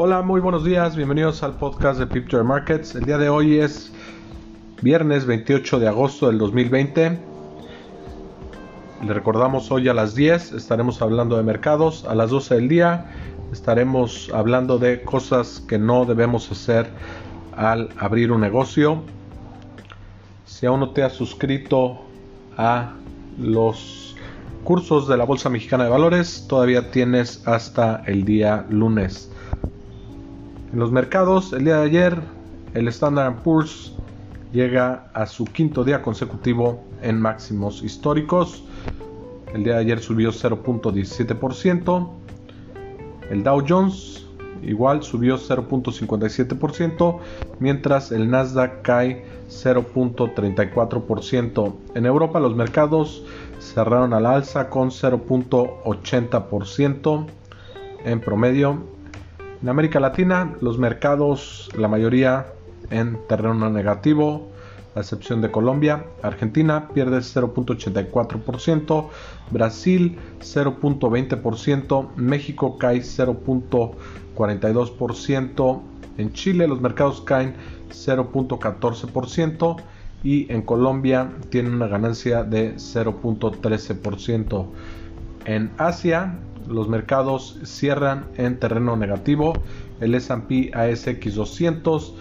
Hola, muy buenos días, bienvenidos al podcast de Picture Markets. El día de hoy es viernes 28 de agosto del 2020. Le recordamos hoy a las 10 estaremos hablando de mercados, a las 12 del día estaremos hablando de cosas que no debemos hacer al abrir un negocio. Si aún no te has suscrito a los cursos de la Bolsa Mexicana de Valores, todavía tienes hasta el día lunes. En los mercados, el día de ayer, el Standard Poor's llega a su quinto día consecutivo en máximos históricos. El día de ayer subió 0.17%. El Dow Jones igual subió 0.57%, mientras el Nasdaq cae 0.34%. En Europa los mercados cerraron al alza con 0.80% en promedio. En América Latina los mercados, la mayoría en terreno negativo, a excepción de Colombia. Argentina pierde 0.84%, Brasil 0.20%, México cae 0.42%, en Chile los mercados caen 0.14% y en Colombia tiene una ganancia de 0.13%. En Asia los mercados cierran en terreno negativo. El S&P ASX 200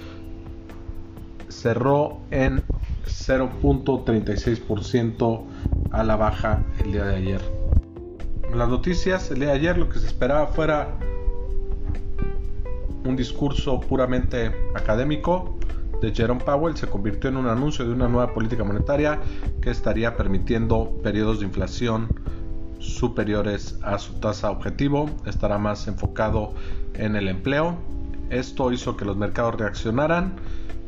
cerró en 0.36% a la baja el día de ayer. Las noticias, el día de ayer lo que se esperaba fuera un discurso puramente académico de Jerome Powell se convirtió en un anuncio de una nueva política monetaria que estaría permitiendo periodos de inflación superiores a su tasa objetivo, estará más enfocado en el empleo. Esto hizo que los mercados reaccionaran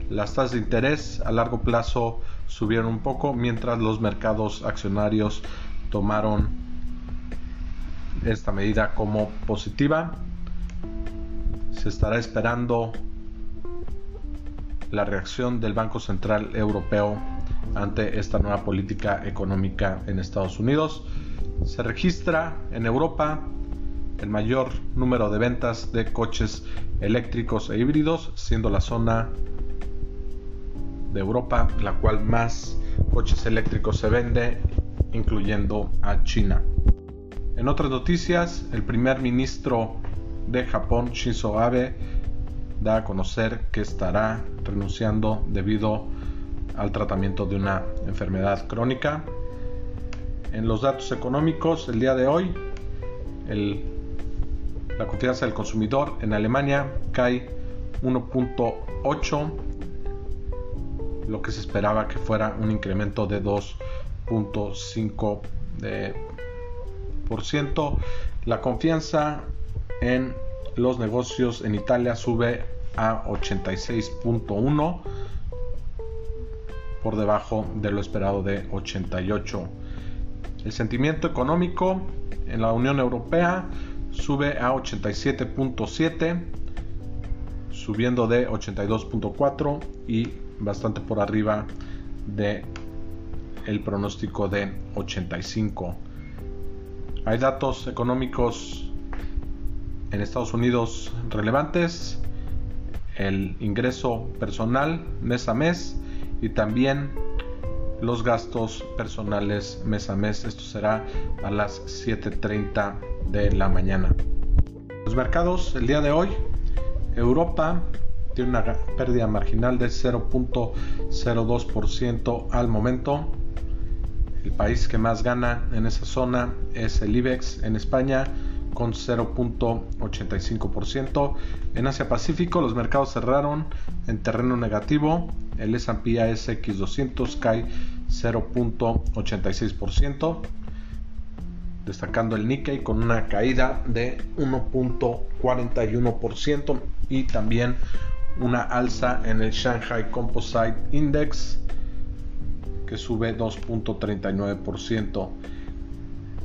las tasas de interés a largo plazo subieron un poco mientras los mercados accionarios tomaron esta medida como positiva. Se estará esperando la reacción del Banco Central Europeo ante esta nueva política económica en Estados Unidos. Se registra en Europa el mayor número de ventas de coches eléctricos e híbridos, siendo la zona de Europa, la cual más coches eléctricos se vende, incluyendo a China. En otras noticias, el primer ministro de Japón, Shinzo Abe, da a conocer que estará renunciando debido al tratamiento de una enfermedad crónica. En los datos económicos, el día de hoy, la confianza del consumidor en Alemania cae 1.8 lo que se esperaba que fuera un incremento de 2.5%. La confianza en los negocios en Italia sube a 86.1 por debajo de lo esperado de 88. El sentimiento económico en la Unión Europea sube a 87.7, subiendo de 82.4 y bastante por arriba de el pronóstico de 85. Hay datos económicos en Estados Unidos relevantes, el ingreso personal mes a mes y también los gastos personales mes a mes. Esto será a las 7.30 de la mañana. Los mercados el día de hoy, Europa tiene una pérdida marginal de 0.02% al momento. El país que más gana en esa zona es el IBEX en España con 0.85%. En Asia Pacífico los mercados cerraron en terreno negativo. El S&P ASX 200 cae 0.86%, destacando el Nikkei con una caída de 1.41% y también una alza en el Shanghai Composite Index que sube 2.39%.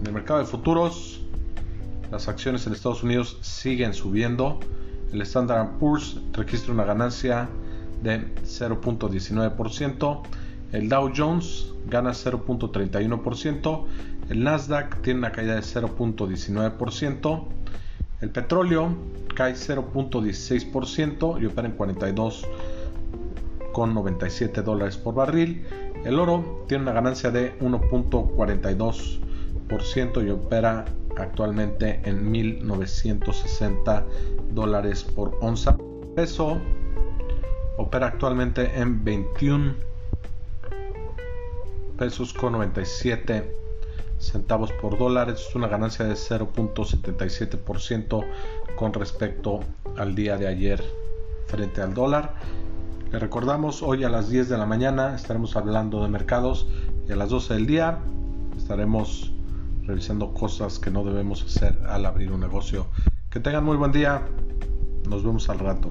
En el mercado de futuros, las acciones en Estados Unidos siguen subiendo. El Standard Poor's registra una ganancia de 0.19%. El Dow Jones gana 0.31%. El Nasdaq tiene una caída de 0.19%. El petróleo cae 0.16% y opera en 42,97 dólares por barril. El oro tiene una ganancia de 1.42% y opera actualmente en 1960 dólares por onza. Peso opera actualmente en 21 pesos con 97 centavos por dólar. Es una ganancia de 0.77% con respecto al día de ayer frente al dólar. Le recordamos, hoy a las 10 de la mañana estaremos hablando de mercados y a las 12 del día estaremos revisando cosas que no debemos hacer al abrir un negocio. Que tengan muy buen día. Nos vemos al rato.